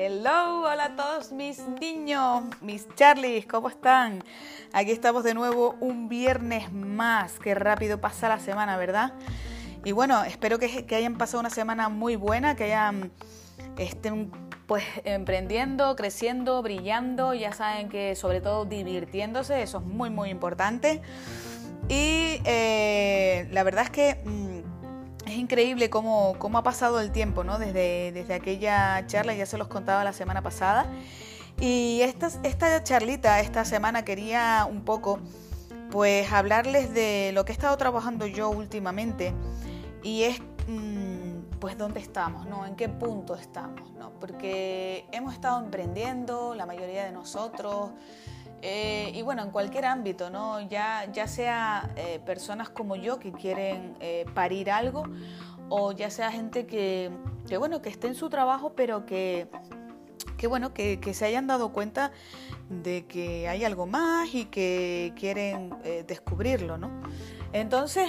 Hello, hola a todos mis niños, mis Charlies, ¿cómo están? Aquí estamos de nuevo un viernes más. Qué rápido pasa la semana, ¿verdad? Y bueno, espero que, hayan pasado una semana muy buena, que hayan estén pues emprendiendo, creciendo, brillando, ya saben que sobre todo divirtiéndose, eso es muy muy importante. Y eh, la verdad es que mm, increíble cómo, cómo, ha pasado el tiempo, ¿no? Desde, desde aquella charla, ya se los contaba la semana pasada. Y esta, esta charlita, esta semana quería un poco, pues, hablarles de lo que he estado trabajando yo últimamente. Y es, mm, pues, dónde estamos, ¿no? En qué punto estamos, ¿no? Porque hemos estado emprendiendo, la mayoría de nosotros, eh, y bueno, en cualquier ámbito, ¿no? Ya, ya sea eh, personas como yo que quieren eh, parir algo, o ya sea gente que, que, bueno, que esté en su trabajo, pero que, que bueno, que, que, se hayan dado cuenta de que hay algo más y que quieren descubrirlo, ¿no? Entonces,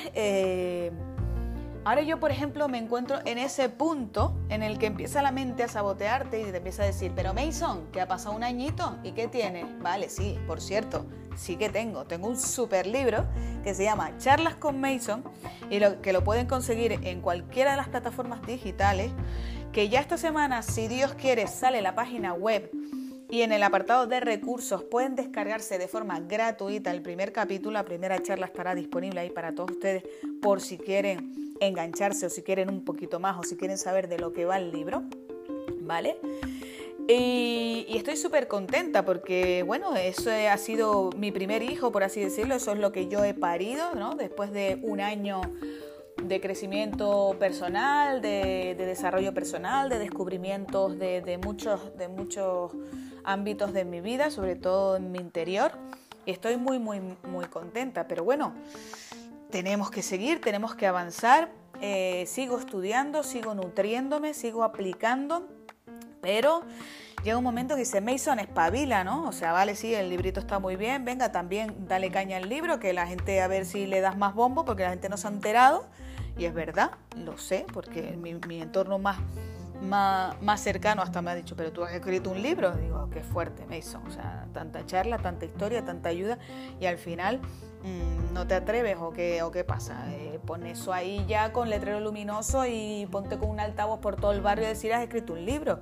Ahora yo, por ejemplo, me encuentro en ese punto en el que empieza la mente a sabotearte y te empieza a decir, pero Mason, que ha pasado un añito y qué tienes. Vale, sí, por cierto, sí que tengo. Tengo un super libro que se llama Charlas con Mason y lo, que lo pueden conseguir en cualquiera de las plataformas digitales. Que ya esta semana, si Dios quiere, sale la página web y en el apartado de recursos pueden descargarse de forma gratuita el primer capítulo, la primera charla estará disponible ahí para todos ustedes por si quieren engancharse o si quieren un poquito más o si quieren saber de lo que va el libro, ¿vale? Y, estoy súper contenta porque, bueno, eso ha sido mi primer hijo, por así decirlo, eso es lo que yo he parido, ¿no? Después de un año de crecimiento personal, de, desarrollo personal, de descubrimientos de, muchos, de muchos ámbitos de mi vida, sobre todo en mi interior. Y estoy muy, muy, muy contenta. Pero bueno, tenemos que seguir, tenemos que avanzar. Eh, sigo estudiando, sigo nutriéndome, sigo aplicando, pero llega un momento que dice, Mason, espabila, ¿no? O sea, vale, sí, el librito está muy bien, venga, también dale caña al libro, que la gente a ver si le das más bombo, porque la gente no se ha enterado. Y es verdad, lo sé, porque mi, mi entorno más, más, más, cercano hasta me ha dicho, pero tú has escrito un libro. Digo, qué fuerte, Mason. O sea, tanta charla, tanta historia, tanta ayuda, y al final Mm, no te atreves o qué, o qué pasa. Eh, pon eso ahí ya con letrero luminoso y ponte con un altavoz por todo el barrio y decir has escrito un libro.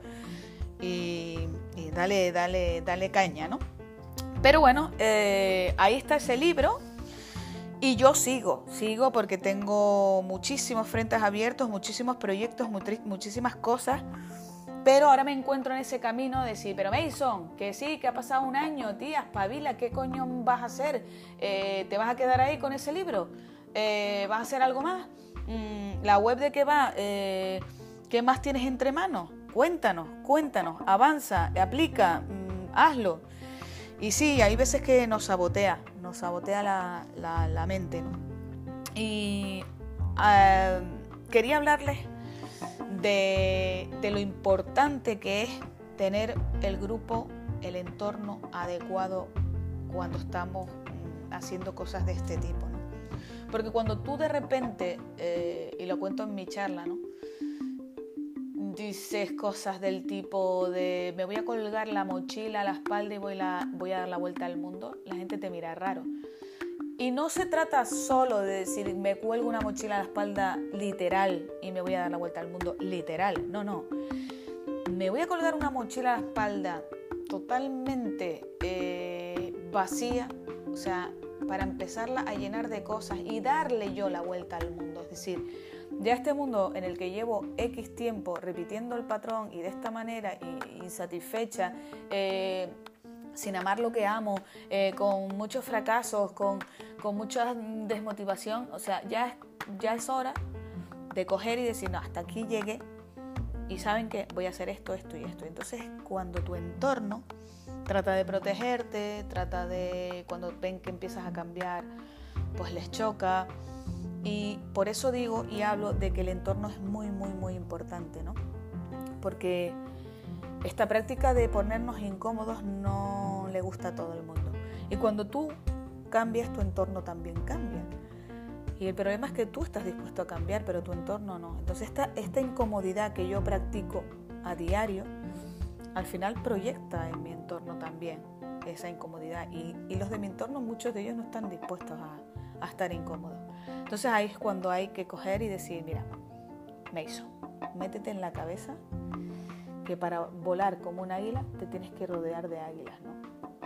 Y, dale, dale, dale caña, ¿no? Pero bueno, eh, ahí está ese libro. Y yo sigo, sigo porque tengo muchísimos frentes abiertos, muchísimos proyectos, muchísimas cosas pero ahora me encuentro en ese camino de decir, pero Mason, que sí, que ha pasado un año, tía, espabila, ¿qué coño vas a hacer? Eh, ¿Te vas a quedar ahí con ese libro? Eh, ¿Vas a hacer algo más? Mm, ¿La web de qué va? Eh, ¿Qué más tienes entre manos? Cuéntanos, cuéntanos, avanza, aplica, mm, hazlo. Y sí, hay veces que nos sabotea, nos sabotea la, mente. Y ah, quería hablarles de, lo importante que es tener el grupo, el entorno adecuado cuando estamos haciendo cosas de este tipo. ¿no? Porque cuando tú de repente, eh, y lo cuento en mi charla, ¿no? Dices cosas del tipo de me voy a colgar la mochila a la espalda y voy, la, voy a dar la vuelta al mundo, la gente te mira raro. Y no se trata solo de decir, me cuelgo una mochila a la espalda literal y me voy a dar la vuelta al mundo literal. No, no. Me voy a colgar una mochila a la espalda totalmente eh, vacía, o sea, para empezarla a llenar de cosas y darle yo la vuelta al mundo. Es decir, ya este mundo en el que llevo X tiempo repitiendo el patrón y de esta manera insatisfecha, eh, sin amar lo que amo, eh, con muchos fracasos, con, mucha desmotivación. O sea, ya es, ya es hora de coger y decir, no, hasta aquí llegué y saben que voy a hacer esto, esto y esto. Entonces, cuando tu entorno trata de protegerte, trata de, cuando ven que empiezas a cambiar, pues les choca. Y por eso digo y hablo de que el entorno es muy, muy, muy importante, ¿no? Porque esta práctica de ponernos incómodos no le gusta a todo el mundo. Y cuando tú cambias, tu entorno también cambia. Y el problema es que tú estás dispuesto a cambiar, pero tu entorno no. Entonces esta, esta incomodidad que yo practico a diario al final proyecta en mi entorno también esa incomodidad y, los de mi entorno, muchos de ellos no están dispuestos a, a estar incómodos. Entonces ahí es cuando hay que coger y decir, mira, Mason, métete en la cabeza que para volar como un águila te tienes que rodear de águilas, ¿no?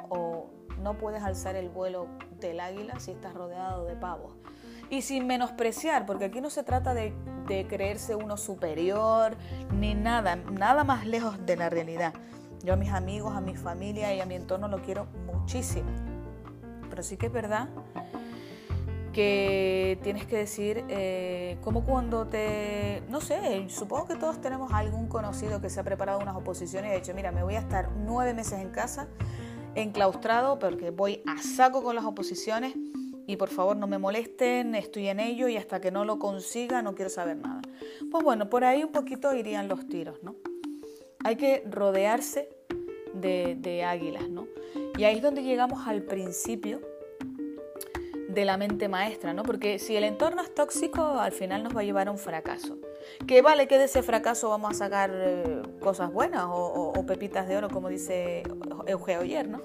O no puedes alzar el vuelo del águila si estás rodeado de pavos. Y sin menospreciar, porque aquí no se trata de, de creerse uno superior ni nada, nada más lejos de la realidad. Yo a mis amigos, a mi familia y a mi entorno lo quiero muchísimo. Pero sí que es verdad que tienes que decir, eh, como cuando te, no sé, supongo que todos tenemos algún conocido que se ha preparado unas oposiciones y ha dicho, mira, me voy a estar nueve meses en casa, enclaustrado, porque voy a saco con las oposiciones y por favor no me molesten, estoy en ello y hasta que no lo consiga no quiero saber nada. Pues bueno, por ahí un poquito irían los tiros, ¿no? Hay que rodearse de, de águilas, ¿no? Y ahí es donde llegamos al principio de la mente maestra, ¿no? Porque si el entorno es tóxico, al final nos va a llevar a un fracaso. Que vale que de ese fracaso vamos a sacar eh, cosas buenas o, pepitas de oro, como dice Eugeo Oyer, ¿no?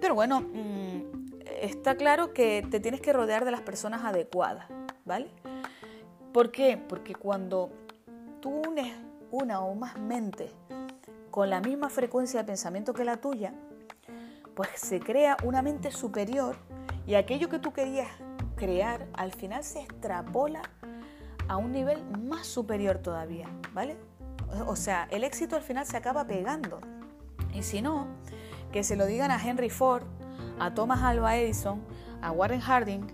Pero bueno, mm, está claro que te tienes que rodear de las personas adecuadas, ¿vale? ¿Por qué? Porque cuando tú unes una o más mentes con la misma frecuencia de pensamiento que la tuya, pues se crea una mente superior y aquello que tú querías crear al final se extrapola a un nivel más superior todavía, ¿vale? O sea, el éxito al final se acaba pegando. Y si no, que se lo digan a Henry Ford, a Thomas Alva Edison, a Warren Harding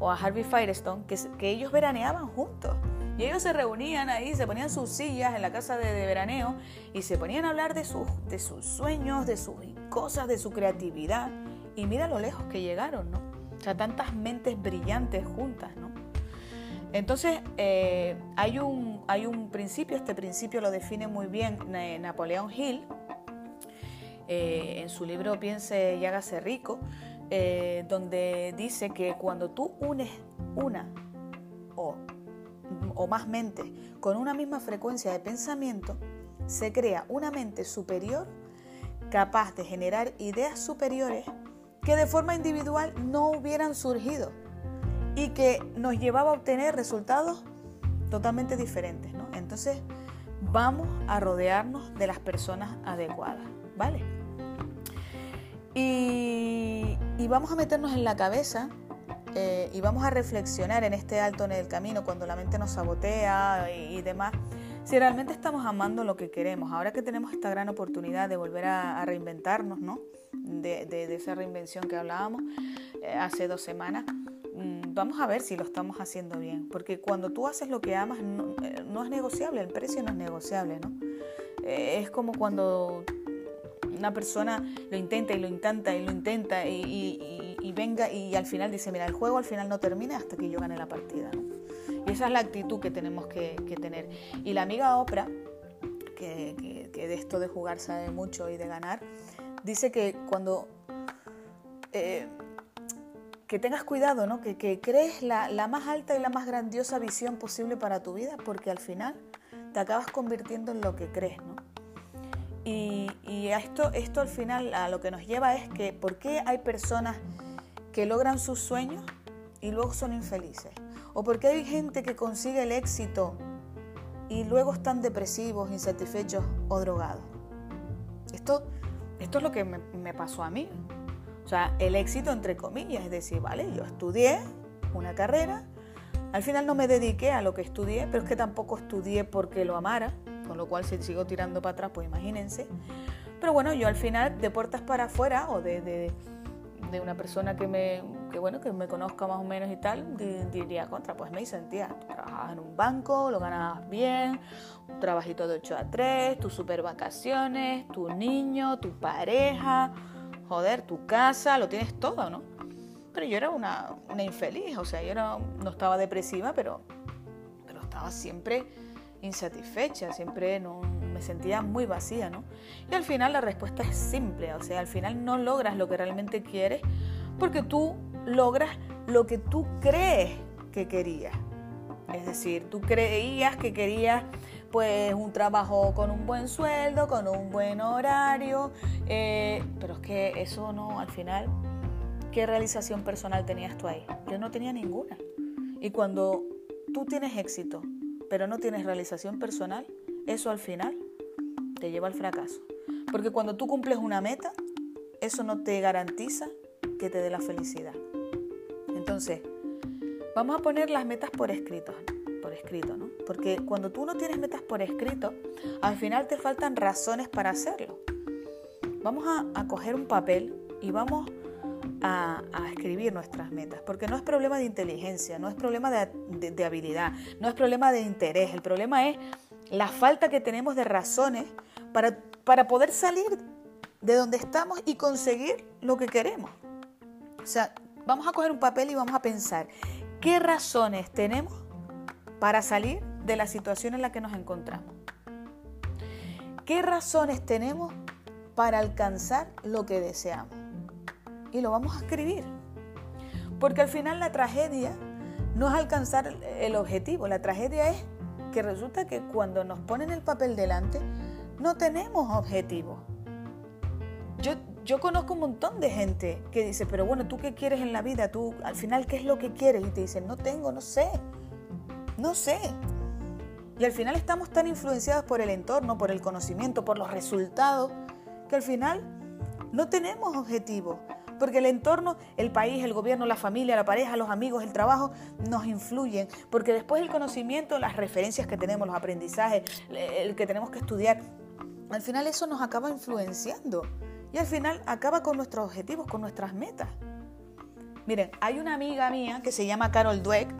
o a Harvey Firestone, que, que ellos veraneaban juntos. Y ellos se reunían ahí, se ponían sus sillas en la casa de, veraneo y se ponían a hablar de sus, de sus sueños, de sus cosas, de su creatividad. Y mira lo lejos que llegaron, ¿no? O sea, tantas mentes brillantes juntas, ¿no? Entonces, eh, hay, un, hay un principio, este principio lo define muy bien Napoleón Hill, eh, en su libro Piense y hágase rico, eh, donde dice que cuando tú unes una o, o más mentes con una misma frecuencia de pensamiento, se crea una mente superior capaz de generar ideas superiores que de forma individual no hubieran surgido y que nos llevaba a obtener resultados totalmente diferentes. ¿no? Entonces, vamos a rodearnos de las personas adecuadas, ¿vale? Y, vamos a meternos en la cabeza eh, y vamos a reflexionar en este alto en el camino cuando la mente nos sabotea y, demás, si realmente estamos amando lo que queremos. Ahora que tenemos esta gran oportunidad de volver a, reinventarnos, ¿no? de, esa reinvención que hablábamos eh, hace dos semanas, mm, vamos a ver si lo estamos haciendo bien. Porque cuando tú haces lo que amas, no, eh, es negociable, el precio no es negociable, ¿no? Eh, es como cuando una persona lo intenta y lo intenta y lo intenta y, venga y al final dice, mira, el juego al final no termina hasta que yo gane la partida. Y esa es la actitud que tenemos que, tener. Y la amiga Oprah, que, de esto de jugar sabe mucho y de ganar, dice que cuando... Eh, que tengas cuidado, ¿no? que, crees la, la, más alta y la más grandiosa visión posible para tu vida, porque al final te acabas convirtiendo en lo que crees. ¿no? Y, y esto, esto al final a lo que nos lleva es que ¿por qué hay personas que logran sus sueños y luego son infelices? ¿O por qué hay gente que consigue el éxito y luego están depresivos, insatisfechos o drogados? Esto esto es lo que me, pasó a mí. O sea, el éxito entre comillas, es decir, vale, yo estudié una carrera, al final no me dediqué a lo que estudié, pero es que tampoco estudié porque lo amara, con lo cual si sigo tirando para atrás, pues imagínense. Pero bueno, yo al final, de puertas para afuera o de, una persona que me, que, bueno, que me conozca más o menos y tal, diría contra, pues me sentía, tú trabajabas en un banco, lo ganabas bien, un trabajito de 8 a 3, tus super vacaciones, tu niño, tu pareja, joder, tu casa, lo tienes todo, ¿no? Pero yo era una, una infeliz, o sea, yo no estaba depresiva, pero, pero estaba siempre insatisfecha, siempre no, me sentía muy vacía, ¿no? Y al final la respuesta es simple, o sea, al final no logras lo que realmente quieres porque tú logras lo que tú crees que querías. Es decir, tú creías que querías pues un trabajo con un buen sueldo, con un buen horario, eh, pero es que eso no, al final, ¿qué realización personal tenías tú ahí? Yo no tenía ninguna. Y cuando tú tienes éxito, pero no tienes realización personal, eso al final te lleva al fracaso. Porque cuando tú cumples una meta, eso no te garantiza que te dé la felicidad. Entonces, vamos a poner las metas por escrito, por escrito, ¿no? Porque cuando tú no tienes metas por escrito, al final te faltan razones para hacerlo. Vamos a, coger un papel y vamos a, escribir nuestras metas, porque no es problema de inteligencia, no es problema de, habilidad, no es problema de interés, el problema es la falta que tenemos de razones para, para poder salir de donde estamos y conseguir lo que queremos. O sea, vamos a coger un papel y vamos a pensar qué razones tenemos para salir de la situación en la que nos encontramos. ¿Qué razones tenemos para alcanzar lo que deseamos? Y lo vamos a escribir. Porque al final la tragedia no es alcanzar el objetivo, la tragedia es que resulta que cuando nos ponen el papel delante no tenemos objetivo. Yo, yo conozco un montón de gente que dice, pero bueno, ¿tú qué quieres en la vida? ¿Tú al final qué es lo que quieres? Y te dicen, no tengo, no sé, no sé. Y al final estamos tan influenciados por el entorno, por el conocimiento, por los resultados, que al final no tenemos objetivos. Porque el entorno, el país, el gobierno, la familia, la pareja, los amigos, el trabajo, nos influyen. Porque después el conocimiento, las referencias que tenemos, los aprendizajes, el que tenemos que estudiar, al final eso nos acaba influenciando. Y al final acaba con nuestros objetivos, con nuestras metas. Miren, hay una amiga mía que se llama Carol Dweck,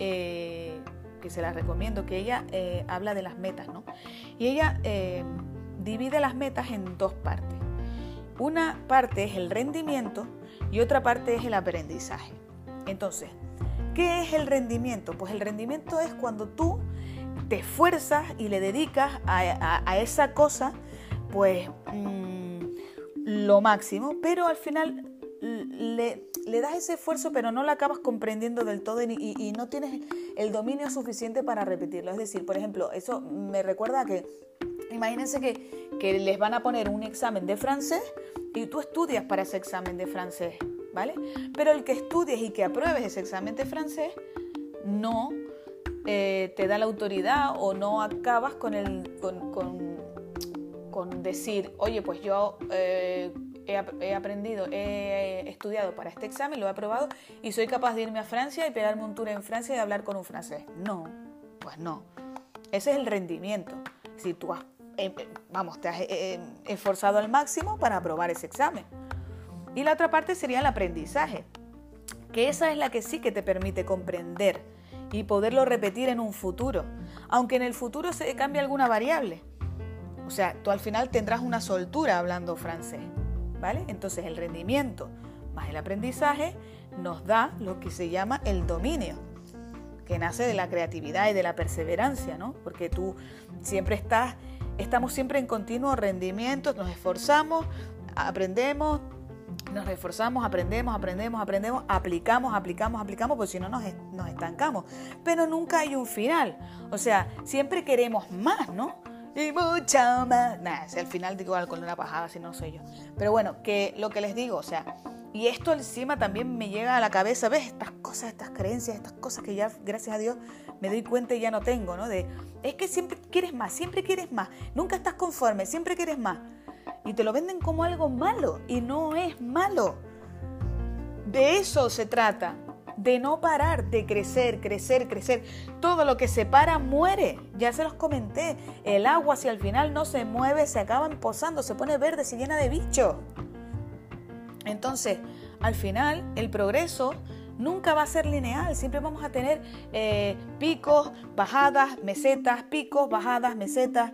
eh, que se la recomiendo, que ella eh, habla de las metas, ¿no? Y ella eh, divide las metas en dos partes. Una parte es el rendimiento y otra parte es el aprendizaje. Entonces, ¿qué es el rendimiento? Pues el rendimiento es cuando tú te esfuerzas y le dedicas a, esa cosa, pues mm, lo máximo, pero al final le, das ese esfuerzo, pero no lo acabas comprendiendo del todo y, y, no tienes el dominio suficiente para repetirlo. Es decir, por ejemplo, eso me recuerda que Imagínense que, que les van a poner un examen de francés y tú estudias para ese examen de francés, ¿vale? Pero el que estudies y que apruebes ese examen de francés no eh, te da la autoridad o no acabas con, el, con, decir, oye, pues yo eh, he, aprendido, he estudiado para este examen, lo he aprobado y soy capaz de irme a Francia y pegarme un tour en Francia y hablar con un francés. No, pues no. Ese es el rendimiento. Si tú has eh, vamos, te has eh, eh, esforzado al máximo para aprobar ese examen. Y la otra parte sería el aprendizaje, que esa es la que sí que te permite comprender y poderlo repetir en un futuro, aunque en el futuro se cambie alguna variable. O sea, tú al final tendrás una soltura hablando francés, ¿vale? Entonces el rendimiento más el aprendizaje nos da lo que se llama el dominio, que nace de la creatividad y de la perseverancia, ¿no? Porque tú siempre estás Estamos siempre en continuo rendimiento, nos esforzamos, aprendemos, nos reforzamos, aprendemos, aprendemos, aprendemos, aplicamos, aplicamos, aplicamos, porque si no nos, estancamos. Pero nunca hay un final. O sea, siempre queremos más, ¿no? Y mucho más. Nada, si al final digo algo con una pajada, si no soy yo. Pero bueno, que lo que les digo, o sea, y esto encima también me llega a la cabeza, ¿ves? Estas cosas, estas creencias, estas cosas que ya, gracias a Dios, me doy cuenta y ya no tengo, ¿no? De, es que siempre quieres más, siempre quieres más, nunca estás conforme, siempre quieres más. Y te lo venden como algo malo y no es malo. De eso se trata, de no parar, de crecer, crecer, crecer. Todo lo que se para muere. Ya se los comenté. El agua si al final no se mueve, se acaba posando, se pone verde, se llena de bichos. Entonces, al final, el progreso nunca va a ser lineal, siempre vamos a tener eh, picos, bajadas, mesetas, picos, bajadas, mesetas,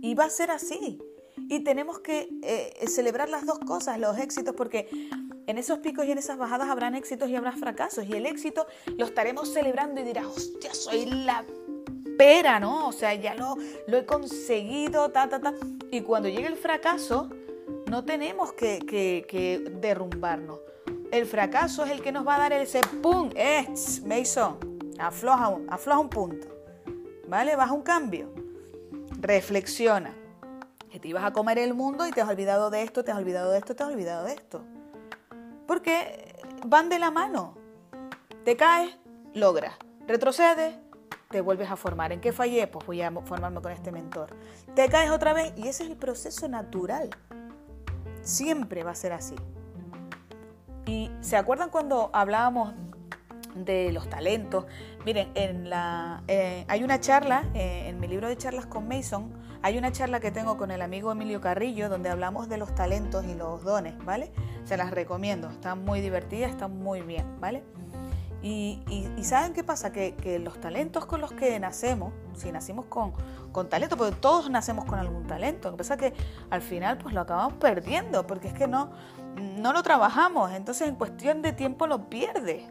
y va a ser así. Y tenemos que eh, celebrar las dos cosas, los éxitos, porque en esos picos y en esas bajadas habrán éxitos y habrá fracasos, y el éxito lo estaremos celebrando y dirás, hostia, soy la pera, ¿no? O sea, ya lo, lo he conseguido, ta, ta, ta. Y cuando llegue el fracaso, no tenemos que, derrumbarnos. El fracaso es el que nos va a dar ese pum, eh, Mason, afloja un, afloja un punto, ¿vale? Baja un cambio. reflexiona. Que te ibas a comer el mundo y te has olvidado de esto, te has olvidado de esto, te has olvidado de esto. Porque van de la mano. Te caes, logras. Retrocedes, te vuelves a formar. ¿En qué fallé? Pues voy a formarme con este mentor. Te caes otra vez y ese es el proceso natural. Siempre va a ser así. Y se acuerdan cuando hablábamos de los talentos. Miren, en la, eh, hay una charla, eh, en mi libro de charlas con Mason, hay una charla que tengo con el amigo Emilio Carrillo donde hablamos de los talentos y los dones, ¿vale? Se las recomiendo, están muy divertidas, están muy bien, ¿vale? Y, ¿saben qué pasa? Que, los talentos con los que nacemos, si nacimos con, con talento, porque todos nacemos con algún talento, lo que pasa es que al final pues lo acabamos perdiendo, porque es que no, no lo trabajamos, entonces en cuestión de tiempo lo pierdes,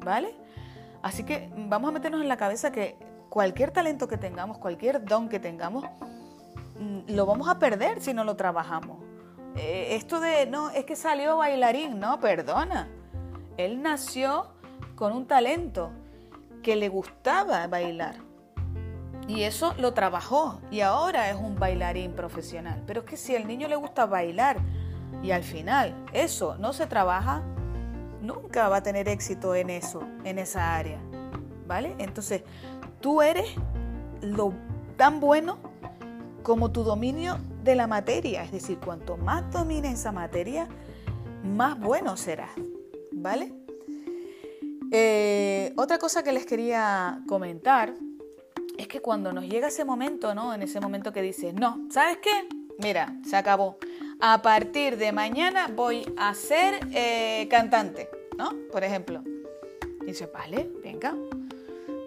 ¿vale? Así que vamos a meternos en la cabeza que cualquier talento que tengamos, cualquier don que tengamos, lo vamos a perder si no lo trabajamos. Eh, esto de, no, es que salió bailarín, no, perdona. Él nació con un talento que le gustaba bailar. Y eso lo trabajó y ahora es un bailarín profesional. Pero es que si al niño le gusta bailar y al final eso no se trabaja, nunca va a tener éxito en eso, en esa área. ¿Vale? Entonces, tú eres lo tan bueno como tu dominio de la materia. Es decir, cuanto más domines esa materia, más bueno serás. ¿Vale? Eh, otra cosa que les quería comentar es que cuando nos llega ese momento, ¿no? En ese momento que dices, no, ¿sabes qué? Mira, se acabó a partir de mañana voy a ser eh, cantante, ¿no? Por ejemplo. dice, vale, venga,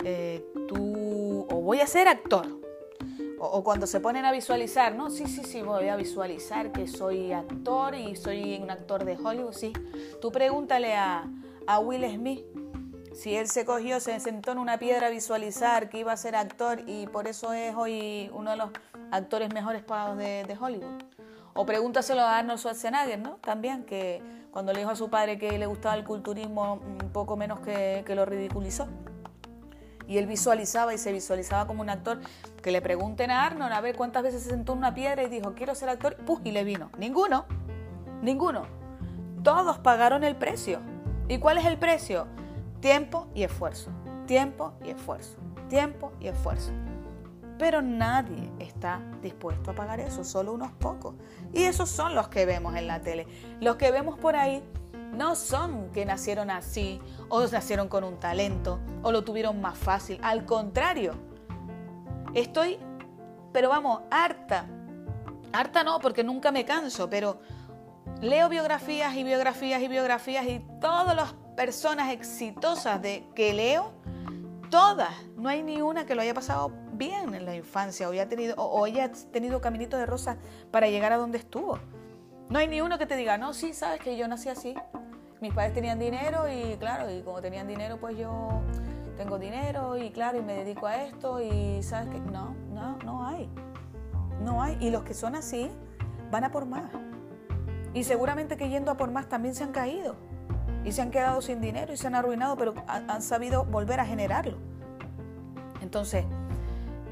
eh, tú, o voy a ser actor. O, cuando se ponen a visualizar, ¿no? Sí, sí, sí, voy a visualizar que soy actor y soy un actor de Hollywood, sí. Tú pregúntale a, Will Smith si él se cogió, se sentó en una piedra a visualizar que iba a ser actor y por eso es hoy uno de los actores mejores pagados de Hollywood. O pregúntaselo a Arnold Schwarzenegger, ¿no? También, que cuando le dijo a su padre que le gustaba el culturismo, un poco menos que, lo ridiculizó. Y él visualizaba y se visualizaba como un actor. Que le pregunten a Arnold a ver cuántas veces se sentó en una piedra y dijo, quiero ser actor, ¡puf! y le vino. Ninguno, ninguno. Todos pagaron el precio. ¿Y cuál es el precio? Tiempo y esfuerzo. Tiempo y esfuerzo. Tiempo y esfuerzo. Pero nadie está dispuesto a pagar eso, solo unos pocos. Y esos son los que vemos en la tele. Los que vemos por ahí no son que nacieron así, o nacieron con un talento, o lo tuvieron más fácil. Al contrario, estoy, pero vamos, harta. Harta no, porque nunca me canso, pero leo biografías y biografías y biografías y todas las personas exitosas de que leo, todas, no hay ni una que lo haya pasado bien en la infancia o haya tenido, o, haya tenido caminito de rosas para llegar a donde estuvo. No hay ni uno que te diga, no, sí, sabes que yo nací así. Mis padres tenían dinero y claro, y como tenían dinero, pues yo tengo dinero y claro, y me dedico a esto y sabes que no, no, no hay. No hay. Y los que son así van a por más. Y seguramente que yendo a por más también se han caído. Y se han quedado sin dinero y se han arruinado, pero han sabido volver a generarlo. Entonces,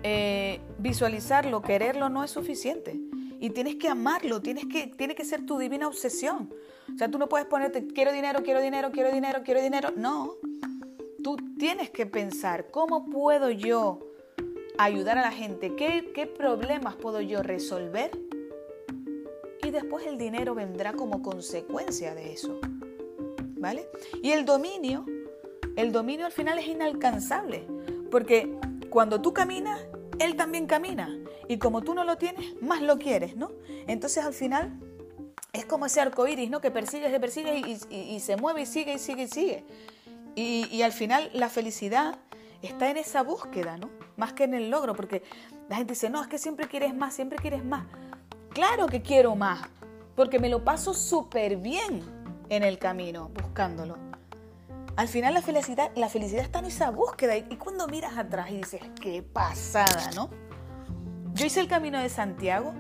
eh, visualizarlo, quererlo no es suficiente. Y tienes que amarlo, tienes que, tiene que ser tu divina obsesión. O sea, tú no puedes ponerte, quiero dinero, quiero dinero, quiero dinero, quiero dinero. No, tú tienes que pensar, ¿cómo puedo yo ayudar a la gente? ¿Qué, qué problemas puedo yo resolver? Y después el dinero vendrá como consecuencia de eso. ¿Vale? Y el dominio, el dominio al final es inalcanzable, porque cuando tú caminas, él también camina. Y como tú no lo tienes, más lo quieres, ¿no? Entonces al final es como ese arco iris, ¿no? Que persigue, se persigue y, se mueve y sigue y sigue y sigue. Y, al final la felicidad está en esa búsqueda, ¿no? Más que en el logro, porque la gente dice, no, es que siempre quieres más, siempre quieres más. Claro que quiero más, porque me lo paso súper bien en el camino, buscándolo. Al final la felicidad, la felicidad está en esa búsqueda y, cuando miras atrás y dices, qué pasada, ¿no? Yo hice el camino de Santiago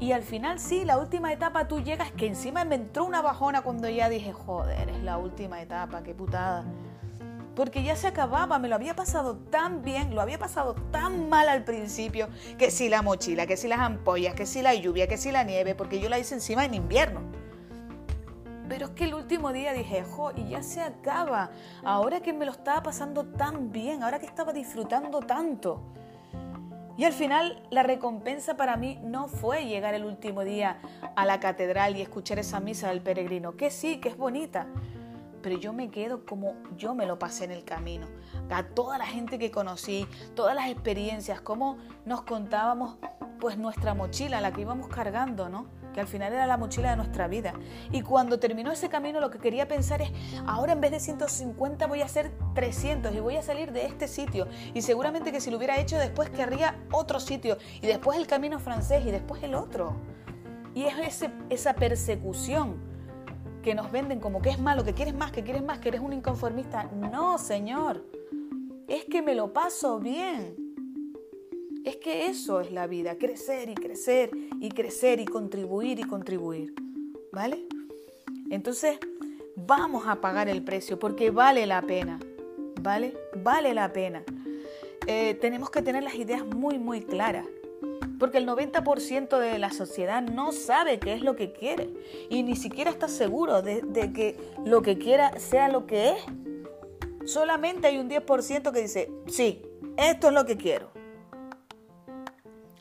y al final sí, la última etapa tú llegas que encima me entró una bajona cuando ya dije, joder, es la última etapa, qué putada. porque ya se acababa, me lo había pasado tan bien, lo había pasado tan mal al principio, que si la mochila, que si las ampollas, que si la lluvia, que si la nieve, porque yo la hice encima en invierno. Pero es que el último día dije, jo, y ya se acaba, ahora que me lo estaba pasando tan bien, ahora que estaba disfrutando tanto. Y al final la recompensa para mí no fue llegar el último día a la catedral y escuchar esa misa del peregrino, que sí, que es bonita, pero yo me quedo como yo me lo pasé en el camino. A toda la gente que conocí, todas las experiencias, cómo nos contábamos pues nuestra mochila, la que íbamos cargando, ¿no? Al final era la mochila de nuestra vida. Y cuando terminó ese camino lo que quería pensar es, ahora en vez de 150 voy a hacer 300 y voy a salir de este sitio. Y seguramente que si lo hubiera hecho después querría otro sitio y después el camino francés y después el otro. Y es ese, esa persecución que nos venden como que es malo, que quieres más, que quieres más, que eres un inconformista. No, Señor. Es que me lo paso bien. Es que eso es la vida, crecer y crecer y crecer y contribuir y contribuir. ¿Vale? Entonces, vamos a pagar el precio porque vale la pena. ¿Vale? Vale la pena. Eh, tenemos que tener las ideas muy, muy claras. Porque el 90% de la sociedad no sabe qué es lo que quiere y ni siquiera está seguro de, que lo que quiera sea lo que es. Solamente hay un 10% que dice, sí, esto es lo que quiero.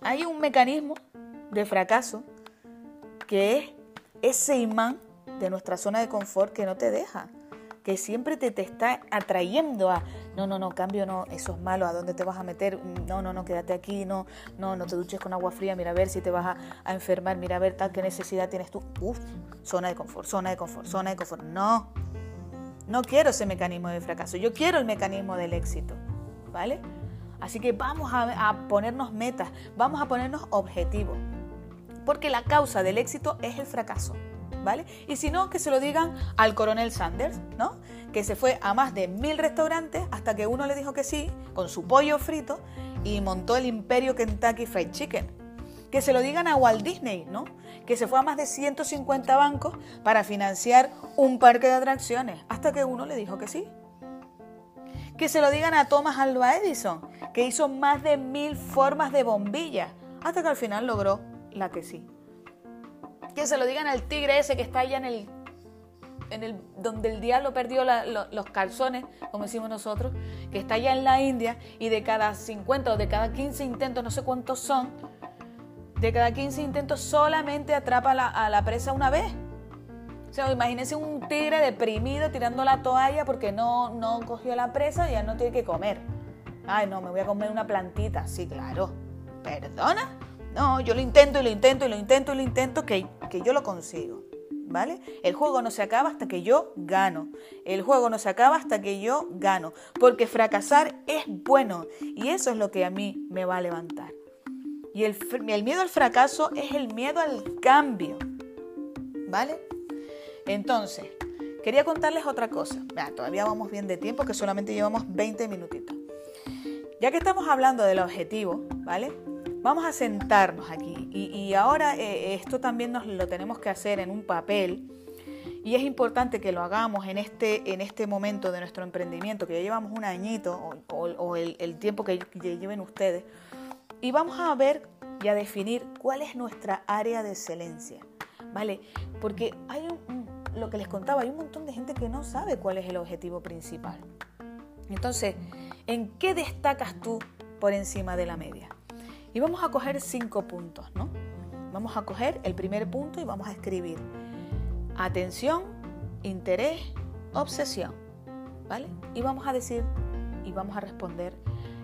Hay un mecanismo de fracaso que es ese imán de nuestra zona de confort que no te deja que siempre te, te está atrayendo a, no, no, no, cambio, no, eso es malo, ¿a dónde te vas a meter? No, no, no, quédate aquí, no, no, no te duches con agua fría, mira a ver si te vas a, enfermar, mira a ver tal, qué necesidad tienes tú. Uf, zona de confort, zona de confort, zona de confort. No, no quiero ese mecanismo de fracaso, yo quiero el mecanismo del éxito, ¿vale? Así que vamos a, ponernos metas, vamos a ponernos objetivos, porque la causa del éxito es el fracaso. Y si no, que se lo digan al coronel Sanders, ¿no? Que se fue a más de mil restaurantes hasta que uno le dijo que sí, con su pollo frito, y montó el imperio Kentucky Fried Chicken. Que se lo digan a Walt Disney, ¿no? Que se fue a más de 150 bancos para financiar un parque de atracciones, hasta que uno le dijo que sí. Que se lo digan a Thomas Alva Edison, que hizo más de mil formas de bombilla, hasta que al final logró la que sí que se lo digan al tigre ese que está allá en el, en el donde el diablo perdió los calzones, como decimos nosotros, que está allá en la India y de cada 50 o de cada 15 intentos, no sé cuántos son, de cada 15 intentos solamente atrapa a la presa una vez. Sea, imagínense un tigre deprimido tirando la toalla porque no, no cogió la presa y ya no tiene que comer. Ay, no, me voy a comer una plantita. Sí, claro. ¿Perdona? No, yo lo intento y lo intento y lo intento y lo intento, que, que yo lo consigo. ¿Vale? El juego no se acaba hasta que yo gano. El juego no se acaba hasta que yo gano. Porque fracasar es bueno. Y eso es lo que a mí me va a levantar. Y el, el miedo al fracaso es el miedo al cambio. ¿Vale? Entonces, quería contarles otra cosa. todavía vamos bien de tiempo, que solamente llevamos 20 minutitos. Ya que estamos hablando del objetivo, ¿vale? Vamos a sentarnos aquí y, ahora eh, esto también nos lo tenemos que hacer en un papel y es importante que lo hagamos en este, en este momento de nuestro emprendimiento, que ya llevamos un añito o, el, tiempo que, lleven ustedes, y vamos a ver y a definir cuál es nuestra área de excelencia, ¿vale? Porque hay lo que les contaba, hay un montón de gente que no sabe cuál es el objetivo principal. Entonces, ¿en qué destacas tú por encima de la media? Y vamos a coger cinco puntos, ¿no? Vamos a coger el primer punto y vamos a escribir atención, interés, obsesión, ¿vale? Y vamos a decir y vamos a responder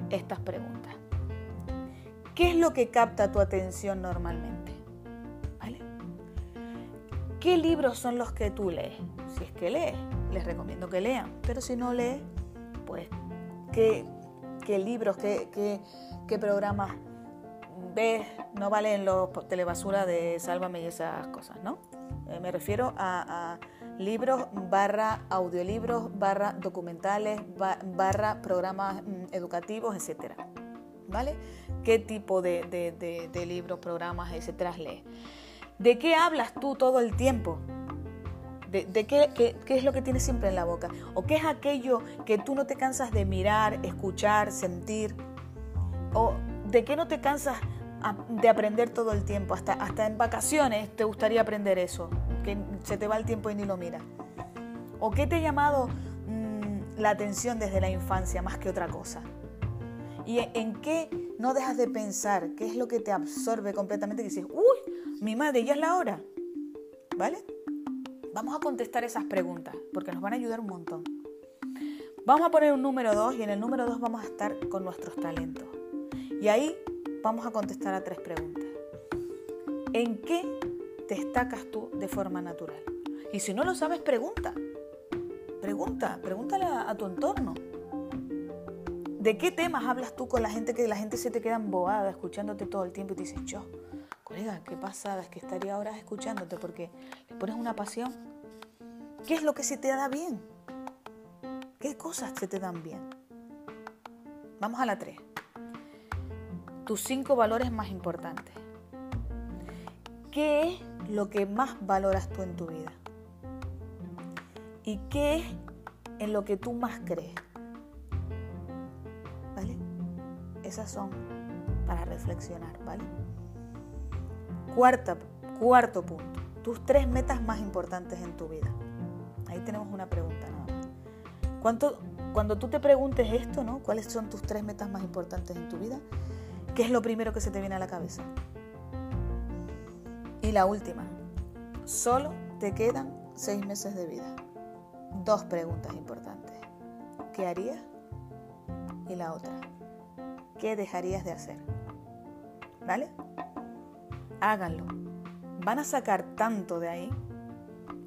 estas preguntas. ¿Qué es lo que capta tu atención normalmente? ¿Qué libros son los que tú lees? Si es que lees, les recomiendo que lean, pero si no lees, pues, ¿qué, libros, qué programas ves, no valen los telebasura de Sálvame y esas cosas, ¿no? Eh, me refiero a, libros barra audiolibros barra documentales barra programas mm, educativos, etcétera. ¿Vale? ¿Qué tipo de, de libros, programas, etcétera lees? ¿De qué hablas tú todo el tiempo? de, qué, qué, es lo que tienes siempre en la boca, o qué es aquello que tú no te cansas de mirar, escuchar, sentir, o de qué no te cansas de aprender todo el tiempo, hasta, hasta en vacaciones te gustaría aprender eso, que se te va el tiempo y ni lo mira. ¿O qué te ha llamado mm, la atención desde la infancia más que otra cosa? ¿Y en qué no dejas de pensar? ¿Qué es lo que te absorbe completamente? Que dices, uy, mi madre, ya es la hora. ¿Vale? Vamos a contestar esas preguntas porque nos van a ayudar un montón. Vamos a poner un número 2 y en el número 2 vamos a estar con nuestros talentos. Y ahí vamos a contestar a tres preguntas. ¿En qué destacas tú de forma natural? Y si no lo sabes, pregunta. Pregunta, pregúntale a, tu entorno. ¿De qué temas hablas tú con la gente que la gente se te queda embobada escuchándote todo el tiempo y te dices, yo, colega, qué pasada, es que estaría ahora escuchándote porque le pones una pasión? ¿Qué es lo que se te da bien? ¿Qué cosas se te dan bien? Vamos a la 3 tus cinco valores más importantes. ¿Qué es lo que más valoras tú en tu vida? ¿Y qué es en lo que tú más crees? ¿Vale? Esas son para reflexionar, ¿vale? Cuarta, cuarto punto, tus tres metas más importantes en tu vida. Ahí tenemos una pregunta nada ¿Cuánto, cuando tú te preguntes esto, ¿no? ¿Cuáles son tus tres metas más importantes en tu vida? ¿Qué es lo primero que se te viene a la cabeza? Y la última, solo te quedan seis meses de vida. Dos preguntas importantes. ¿Qué harías? Y la otra, ¿qué dejarías de hacer? ¿Vale? Háganlo. Van a sacar tanto de ahí,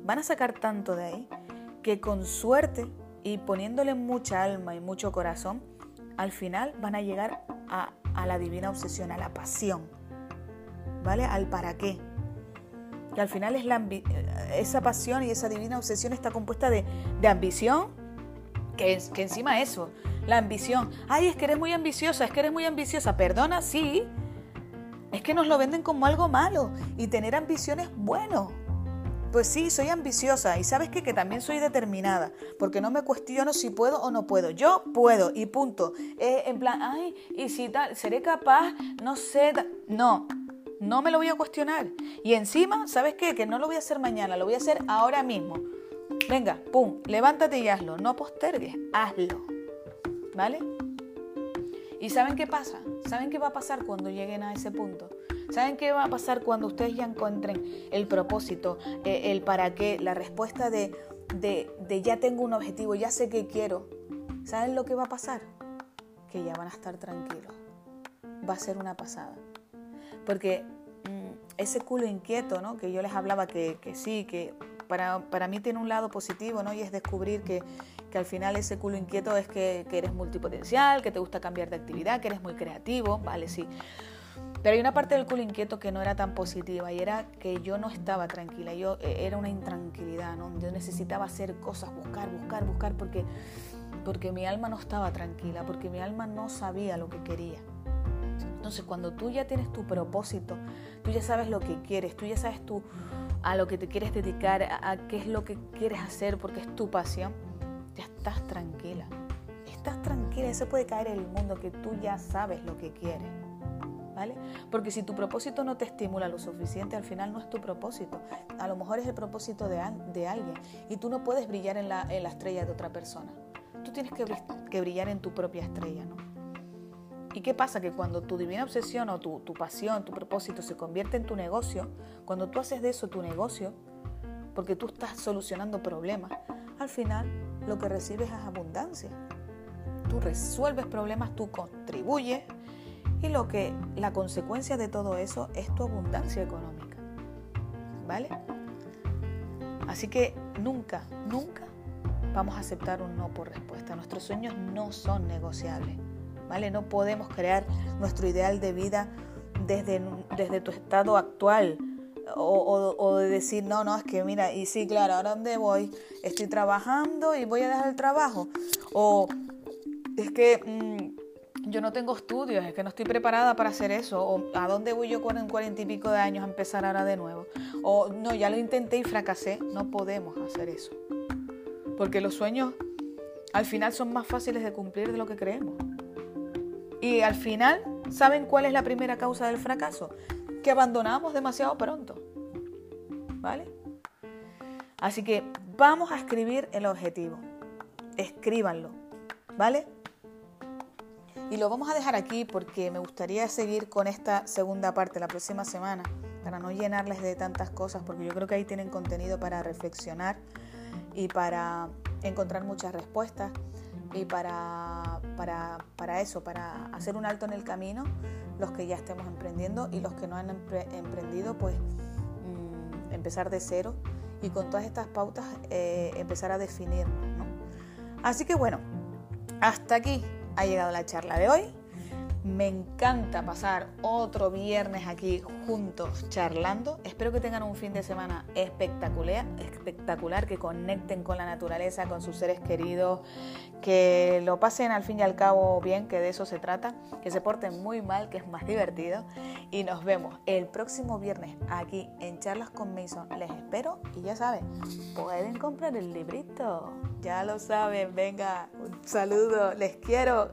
van a sacar tanto de ahí, que con suerte y poniéndole mucha alma y mucho corazón, al final van a llegar a la divina obsesión, a la pasión, ¿vale? Al para qué. Que al final es la esa pasión y esa divina obsesión está compuesta de, ambición, que, es, que encima eso, la ambición. Ay, es que eres muy ambiciosa, es que eres muy ambiciosa. Perdona, sí. Es que nos lo venden como algo malo y tener ambición es bueno. Pues sí, soy ambiciosa y sabes qué? que también soy determinada, porque no me cuestiono si puedo o no puedo. Yo puedo y punto. Eh, en plan, ay, y si tal, seré capaz, no sé, no, no me lo voy a cuestionar. Y encima, ¿sabes qué? Que no lo voy a hacer mañana, lo voy a hacer ahora mismo. Venga, pum, levántate y hazlo, no postergues, hazlo. ¿Vale? ¿Y saben qué pasa? ¿Saben qué va a pasar cuando lleguen a ese punto? ¿Saben qué va a pasar cuando ustedes ya encuentren el propósito, eh, el para qué, la respuesta de, de, ya tengo un objetivo, ya sé qué quiero? ¿Saben lo que va a pasar? Que ya van a estar tranquilos. Va a ser una pasada. Porque mm, ese culo inquieto, ¿no? Que yo les hablaba que, sí, que para, para, mí tiene un lado positivo, ¿no? Y es descubrir que, que al final ese culo inquieto es que, que, eres multipotencial, que te gusta cambiar de actividad, que eres muy creativo, ¿vale? Sí. Pero hay una parte del culo inquieto que no era tan positiva y era que yo no estaba tranquila, yo eh, era una intranquilidad, ¿no? Yo necesitaba hacer cosas, buscar, buscar, buscar porque porque mi alma no estaba tranquila, porque mi alma no sabía lo que quería. Entonces, cuando tú ya tienes tu propósito, tú ya sabes lo que quieres, tú ya sabes tú a lo que te quieres dedicar, a, qué es lo que quieres hacer porque es tu pasión, ya estás tranquila. Estás tranquila, se puede caer el mundo que tú ya sabes lo que quieres. Porque si tu propósito no te estimula lo suficiente, al final no es tu propósito. A lo mejor es el propósito de, alguien y tú no puedes brillar en la, estrella de otra persona. Tú tienes que, brillar en tu propia estrella, ¿no? ¿Y qué pasa? Que cuando tu divina obsesión o tu, tu pasión, tu propósito se convierte en tu negocio, cuando tú haces de eso tu negocio, porque tú estás solucionando problemas, al final lo que recibes es abundancia. Tú resuelves problemas, tú contribuyes y lo que la consecuencia de todo eso es tu abundancia económica. ¿Vale? Así que nunca, nunca vamos a aceptar un no por respuesta. Nuestros sueños no son negociables. No podemos crear nuestro ideal de vida desde, desde tu estado actual. O, de decir, no, no, es que mira, y sí, claro, ¿ahora dónde voy? Estoy trabajando y voy a dejar el trabajo. O es que mm, yo no tengo estudios, es que no estoy preparada para hacer eso. O a dónde voy yo con cuarenta y pico de años a empezar ahora de nuevo. O no, ya lo intenté y fracasé. No podemos hacer eso. Porque los sueños al final son más fáciles de cumplir de lo que creemos. Y al final, ¿saben cuál es la primera causa del fracaso? Que abandonamos demasiado pronto. ¿Vale? Así que vamos a escribir el objetivo. Escríbanlo. ¿Vale? Y lo vamos a dejar aquí porque me gustaría seguir con esta segunda parte la próxima semana para no llenarles de tantas cosas porque yo creo que ahí tienen contenido para reflexionar y para encontrar muchas respuestas y para, para, eso, para hacer un alto en el camino, los que ya estemos emprendiendo y los que no han emprendido, pues mm, empezar de cero y con todas estas pautas eh, empezar a definirnos. Así que bueno, hasta aquí ha llegado la charla de hoy. Me encanta pasar otro viernes aquí juntos charlando. Espero que tengan un fin de semana espectacular, espectacular, que conecten con la naturaleza, con sus seres queridos, que lo pasen al fin y al cabo bien, que de eso se trata, que se porten muy mal, que es más divertido. Y nos vemos el próximo viernes aquí en Charlas con Mason. Les espero y ya saben, pueden comprar el librito. Ya lo saben, venga, un saludo, les quiero.